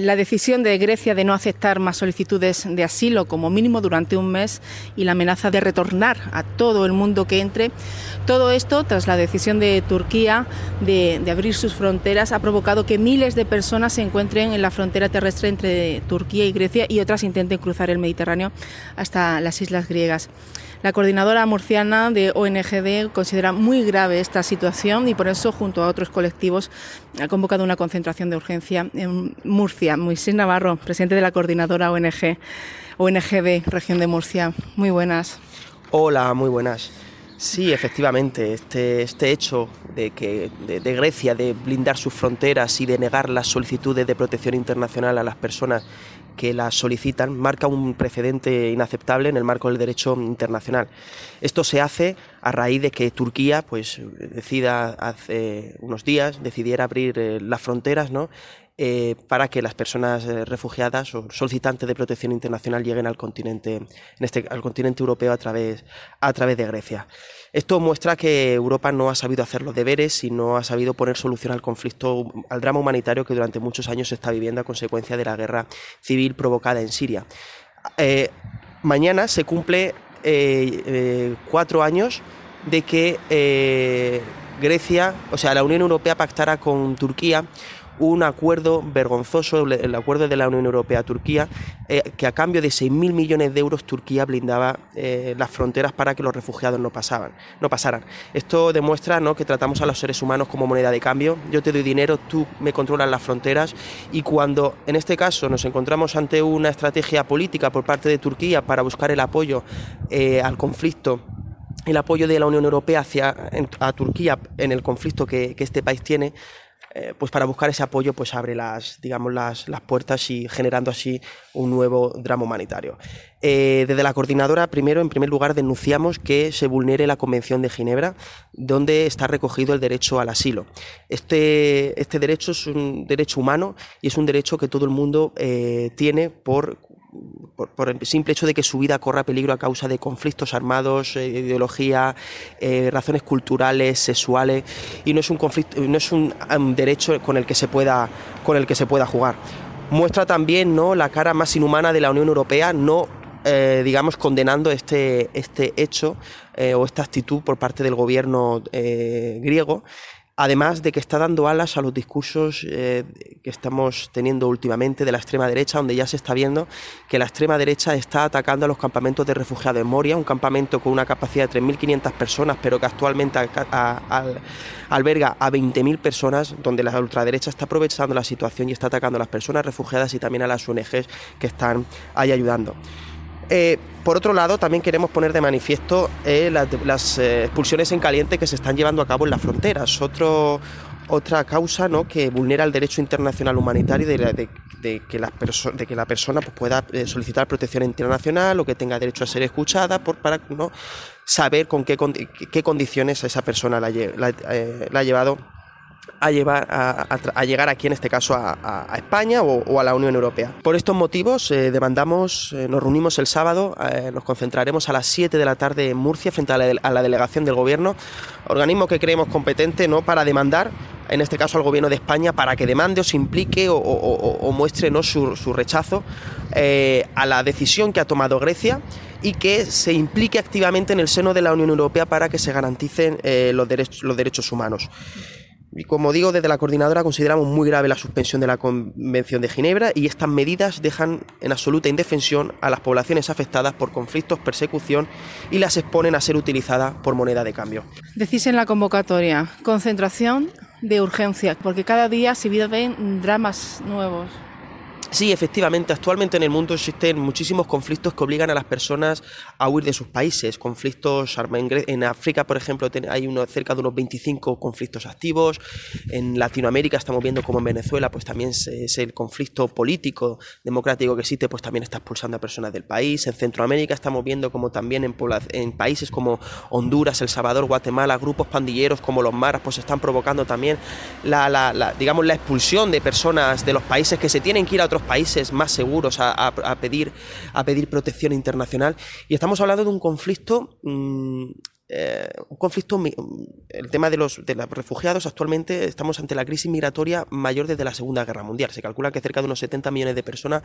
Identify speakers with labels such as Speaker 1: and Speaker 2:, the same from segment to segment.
Speaker 1: La decisión de Grecia de no aceptar más solicitudes de asilo como mínimo durante un mes y la amenaza de retornar a todo el mundo que entre, todo esto tras la decisión de Turquía de, abrir sus fronteras ha provocado que miles de personas se encuentren en la frontera terrestre entre Turquía y Grecia y otras intenten cruzar el Mediterráneo hasta las islas griegas. La coordinadora murciana de ONGD considera muy grave esta situación y por eso, junto a otros colectivos, ha convocado una concentración de urgencia en Murcia. Moisés Navarro, presidente de la coordinadora ONG, ONGD, región de Murcia. Muy buenas.
Speaker 2: Hola, muy buenas. Sí, efectivamente, este, este hecho de, que, de, Grecia de blindar sus fronteras y de negar las solicitudes de protección internacional a las personas que la solicitan marca un precedente inaceptable en el marco del derecho internacional. Esto se hace a raíz de que Turquía, pues, decida hace unos días, decidiera abrir eh, las fronteras, ¿no? Eh, para que las personas eh, refugiadas o solicitantes de protección internacional lleguen al continente, en este, al continente europeo a través, a través de Grecia. Esto muestra que Europa no ha sabido hacer los deberes y no ha sabido poner solución al conflicto, al drama humanitario que durante muchos años se está viviendo a consecuencia de la guerra civil provocada en Siria. Eh, mañana se cumple cuatro años de que Grecia, o sea, la Unión Europea pactara con Turquía un acuerdo vergonzoso, el acuerdo de la Unión Europea-Turquía, eh, que a cambio de 6.000 millones de euros Turquía blindaba eh, las fronteras para que los refugiados no, pasaban, no pasaran. Esto demuestra ¿no? que tratamos a los seres humanos como moneda de cambio. Yo te doy dinero, tú me controlas las fronteras y cuando en este caso nos encontramos ante una estrategia política por parte de Turquía para buscar el apoyo eh, al conflicto el apoyo de la Unión Europea hacia a Turquía en el conflicto que, que este país tiene, eh, pues para buscar ese apoyo, pues abre las, digamos, las, puertas y generando así un nuevo drama humanitario. Eh, desde la coordinadora, primero, en primer lugar, denunciamos que se vulnere la Convención de Ginebra, donde está recogido el derecho al asilo. Este, este derecho es un derecho humano y es un derecho que todo el mundo eh, tiene por por, el simple hecho de que su vida corra peligro a causa de conflictos armados, eh, ideología, eh, razones culturales, sexuales, y no es un conflicto, no es un, derecho con el que se pueda, con el que se pueda jugar. Muestra también ¿no? la cara más inhumana de la Unión Europea, no eh, digamos, condenando este, este hecho o esta actitud por parte del gobierno griego además de que está dando alas a los discursos eh, que estamos teniendo últimamente de la extrema derecha, donde ya se está viendo que la extrema derecha está atacando a los campamentos de refugiados en Moria, un campamento con una capacidad de 3.500 personas, pero que actualmente alberga a 20.000 personas, donde la ultraderecha está aprovechando la situación y está atacando a las personas refugiadas y también a las ONGs que están ahí ayudando. Eh, por otro lado, también queremos poner de manifiesto eh, las, eh, expulsiones en caliente que se están llevando a cabo en las fronteras. otra causa ¿no? que vulnera el derecho internacional humanitario de, que, la de que la persona pues, pueda solicitar protección internacional o que tenga derecho a ser escuchada por, para ¿no? saber con qué, qué condiciones esa persona la ha llevado a, llevar, a, llegar aquí, en este caso, a, España o, a la Unión Europea. Por estos motivos, eh, demandamos, eh, nos reunimos el sábado, eh, nos concentraremos a las 7 de la tarde en Murcia frente a la, delegación del Gobierno, organismo que creemos competente ¿no? para demandar en este caso al gobierno de España, para que demande o se implique o, muestre ¿no? su, rechazo a la decisión que ha tomado Grecia y que se implique activamente en el seno de la Unión Europea para que se garanticen los, los derechos humanos. Y como digo, desde la coordinadora consideramos muy grave la suspensión de la Convención de Ginebra y estas medidas dejan en absoluta indefensión a las poblaciones afectadas por conflictos, persecución y las exponen a ser utilizadas por moneda de cambio.
Speaker 1: Decís en la convocatoria, concentración de urgencia, porque cada día se viven dramas nuevos.
Speaker 2: Sí, efectivamente, actualmente en el mundo existen muchísimos conflictos que obligan a las personas a huir de sus países. Conflictos en África, por ejemplo, hay uno, cerca de unos 25 conflictos activos. En Latinoamérica estamos viendo como en Venezuela, pues también es el conflicto político democrático que existe, pues también está expulsando a personas del país. En Centroamérica estamos viendo como también en, países como Honduras, El Salvador, Guatemala, grupos pandilleros como los maras, pues están provocando también la, digamos, la expulsión de personas de los países que se tienen que ir a otros países más seguros a, pedir, a pedir protección internacional. Y estamos hablando de un conflicto mm, eh, un conflicto, el tema de los, de los refugiados, actualmente estamos ante la crisis migratoria mayor desde la Segunda Guerra Mundial. Se calcula que cerca de unos 70 millones de personas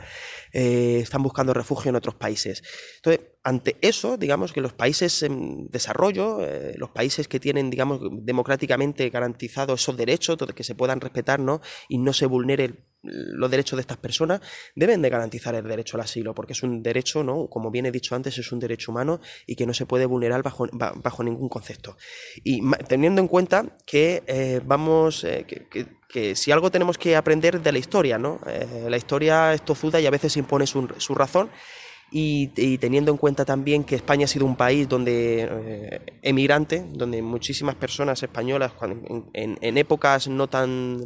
Speaker 2: eh, están buscando refugio en otros países. Entonces, ante eso, digamos que los países en desarrollo, eh, los países que tienen, digamos, democráticamente garantizados esos derechos, que se puedan respetar ¿no? y no se vulnere los derechos de estas personas deben de garantizar el derecho al asilo, porque es un derecho, ¿no? como bien he dicho antes, es un derecho humano y que no se puede vulnerar bajo, bajo ningún concepto. Y teniendo en cuenta que eh, vamos, eh, que, si algo tenemos que aprender de la historia, ¿no? Eh, la historia es tozuda y a veces impone su, razón. Y, teniendo en cuenta también que España ha sido un país donde emigrante, donde muchísimas personas españolas en épocas no tan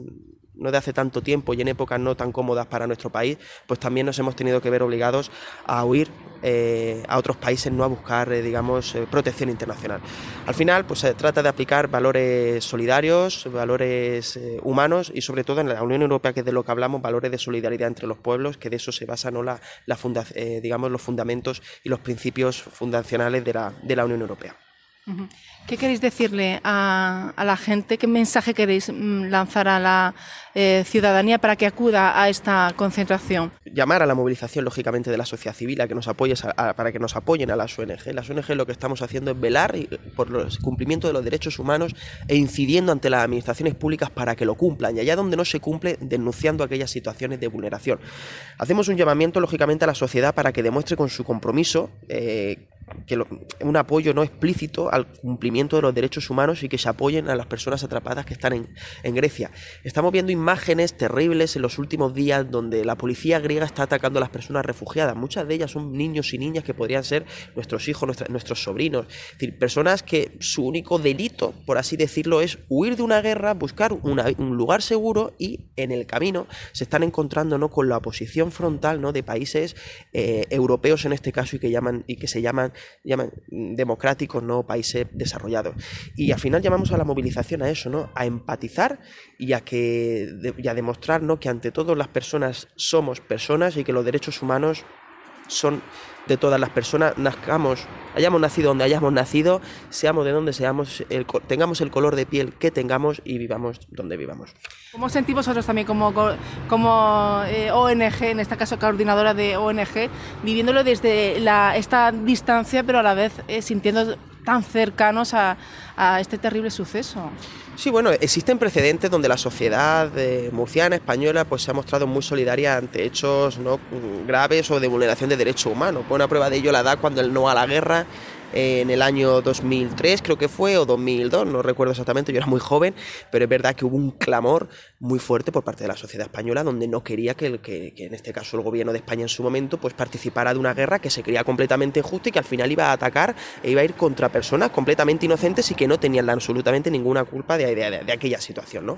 Speaker 2: no de hace tanto tiempo y en épocas no tan cómodas para nuestro país, pues también nos hemos tenido que ver obligados a huir eh, a otros países, no a buscar, eh, digamos, eh, protección internacional. Al final, pues se trata de aplicar valores solidarios, valores humanos y sobre todo en la Unión Europea, que es de lo que hablamos, valores de solidaridad entre los pueblos, que de eso se basan digamos, los fundamentos y los principios fundacionales de la Unión Europea.
Speaker 1: ¿Qué queréis decirle a, la gente? ¿Qué mensaje queréis mm, lanzar a la eh, ciudadanía para que acuda a esta concentración?
Speaker 2: Llamar a la movilización, lógicamente, de la sociedad civil, a que nos apoyes para que nos apoyen a las ONG. Las ONG lo que estamos haciendo es velar por el cumplimiento de los derechos humanos e incidiendo ante las administraciones públicas para que lo cumplan. Y allá donde no se cumple, denunciando aquellas situaciones de vulneración. Hacemos un llamamiento, lógicamente, a la sociedad para que demuestre con su compromiso eh, que un apoyo no explícito al cumplimiento de los derechos humanos y que se apoyen a las personas atrapadas que están en, en, Grecia. Estamos viendo imágenes terribles en los últimos días donde la policía griega está atacando a las personas refugiadas. Muchas de ellas son niños y niñas que podrían ser nuestros hijos, nuestros sobrinos. Es decir, personas que su único delito, por así decirlo, es huir de una guerra, buscar un lugar seguro y en el camino se están encontrando ¿no? con la oposición frontal ¿no? de países eh, europeos en este caso y que, llaman, y que se llaman llaman democráticos, no países desarrollados. Y al final llamamos a la movilización a eso, ¿no? A empatizar y a que a demostrar ¿no? que ante todo las personas somos personas y que los derechos humanos son de todas las personas, nazcamos, hayamos nacido donde hayamos nacido, seamos de donde seamos, tengamos el color de piel que tengamos y vivamos donde vivamos.
Speaker 1: ¿Cómo sentimos vosotros también como, como eh, ONG, en este caso coordinadora de ONG, viviéndolo desde la, esta distancia, pero a la vez eh, sintiendo tan cercanos a, este terrible suceso.
Speaker 2: Sí, bueno, existen precedentes donde la sociedad eh, murciana, española, pues se ha mostrado muy solidaria ante hechos ¿no? graves o de vulneración de derechos humanos. Buena prueba de ello la da cuando el no a la guerra en el año 2003 creo que fue, o 2002, no recuerdo exactamente, yo era muy joven, pero es verdad que hubo un clamor muy fuerte por parte de la sociedad española donde no quería que, que, en este caso el gobierno de España en su momento pues participara de una guerra que se creía completamente injusta y que al final iba a atacar e iba a ir contra personas completamente inocentes y que no tenían absolutamente ninguna culpa de, aquella situación, ¿no?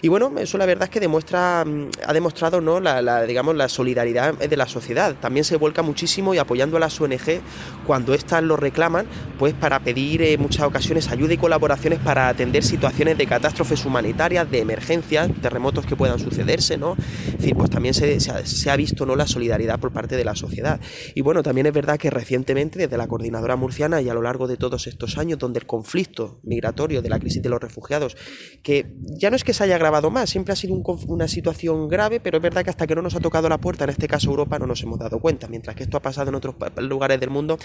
Speaker 2: Y bueno, eso la verdad es que demuestra, mm, ha demostrado, ¿no? La, digamos, la solidaridad de la sociedad. También se vuelca muchísimo y apoyando a las ONG cuando éstas lo reclaman pues para pedir en muchas ocasiones ayuda y colaboraciones para atender situaciones de catástrofes humanitarias, de emergencias, terremotos que puedan sucederse, ¿no? Es decir, pues también se, ha, visto ¿no? la solidaridad por parte de la sociedad. Y bueno, también es verdad que recientemente desde la coordinadora murciana y a lo largo de todos estos años, donde el conflicto migratorio de la crisis de los refugiados, que ya no es que se haya agravado más, siempre ha sido una situación grave, pero es verdad que hasta que no nos ha tocado la puerta, en este caso Europa, no nos hemos dado cuenta, mientras que esto ha pasado en otros lugares del mundo,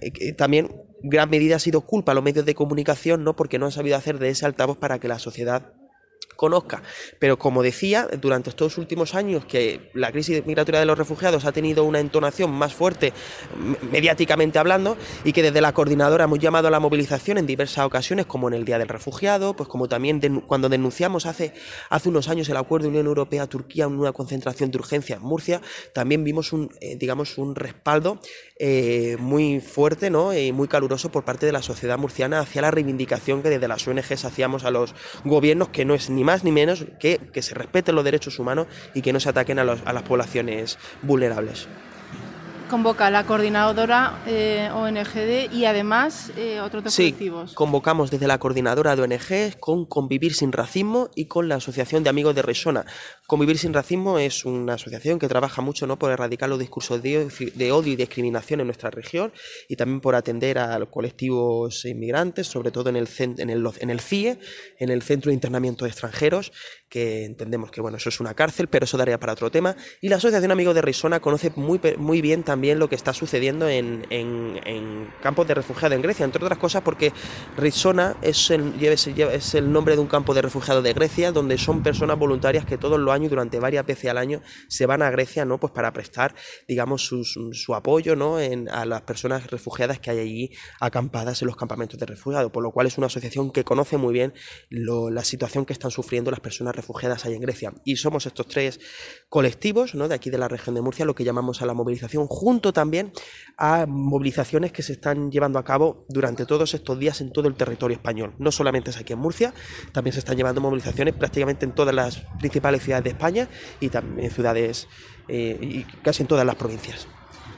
Speaker 2: eh, también gran medida ha sido culpa a los medios de comunicación, ¿no? Porque no han sabido hacer de ese altavoz para que la sociedad conozca. Pero como decía, durante estos últimos años que la crisis migratoria de los refugiados ha tenido una entonación más fuerte mediáticamente hablando y que desde la coordinadora hemos llamado a la movilización en diversas ocasiones, como en el Día del Refugiado, pues como también cuando denunciamos hace, hace unos años el acuerdo de Unión Europea-Turquía en una concentración de urgencia en Murcia, también vimos un, eh, digamos, un respaldo eh, muy fuerte ¿no? y muy caluroso por parte de la sociedad murciana hacia la reivindicación que desde las ONGs hacíamos a los gobiernos, que no es ni más ni menos que que se respeten los derechos humanos y que no se ataquen a, a las poblaciones vulnerables
Speaker 1: convoca la coordinadora eh, ONGD y además eh, otros
Speaker 2: sí, convocamos desde la coordinadora de ONG con Convivir sin Racismo y con la Asociación de Amigos de Resona. Convivir sin Racismo es una asociación que trabaja mucho ¿no? por erradicar los discursos de, odio y discriminación en nuestra región y también por atender a los colectivos inmigrantes, sobre todo en el, en el, en el CIE, en el Centro de Internamiento de Extranjeros, que entendemos que bueno, eso es una cárcel, pero eso daría para otro tema. Y la Asociación Amigos de Risona conoce muy, bien también lo que está sucediendo en, en, campos de refugiados en Grecia, entre otras cosas porque Risona es el, es el nombre de un campo de refugiados de Grecia, donde son personas voluntarias que todos los años, durante varias veces al año, se van a Grecia ¿no? pues para prestar digamos, su, apoyo ¿no? a las personas refugiadas que hay allí acampadas en los campamentos de refugiados, por lo cual es una asociación que conoce muy bien la situación que están sufriendo las personas refugiadas ahí en Grecia. Y somos estos tres colectivos ¿no? de aquí de la región de Murcia lo que llamamos a la movilización, junto también a movilizaciones que se están llevando a cabo durante todos estos días en todo el territorio español. No solamente es aquí en Murcia, también se están llevando movilizaciones prácticamente en todas las principales ciudades de España y también en ciudades eh, y casi en todas las provincias.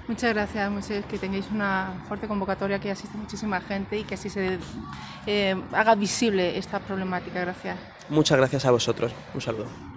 Speaker 1: Muchas gracias, Moisés, que tengáis una fuerte convocatoria, que asiste muchísima gente y que así se eh, haga visible esta problemática. Gracias.
Speaker 2: Muchas gracias a vosotros. Un saludo.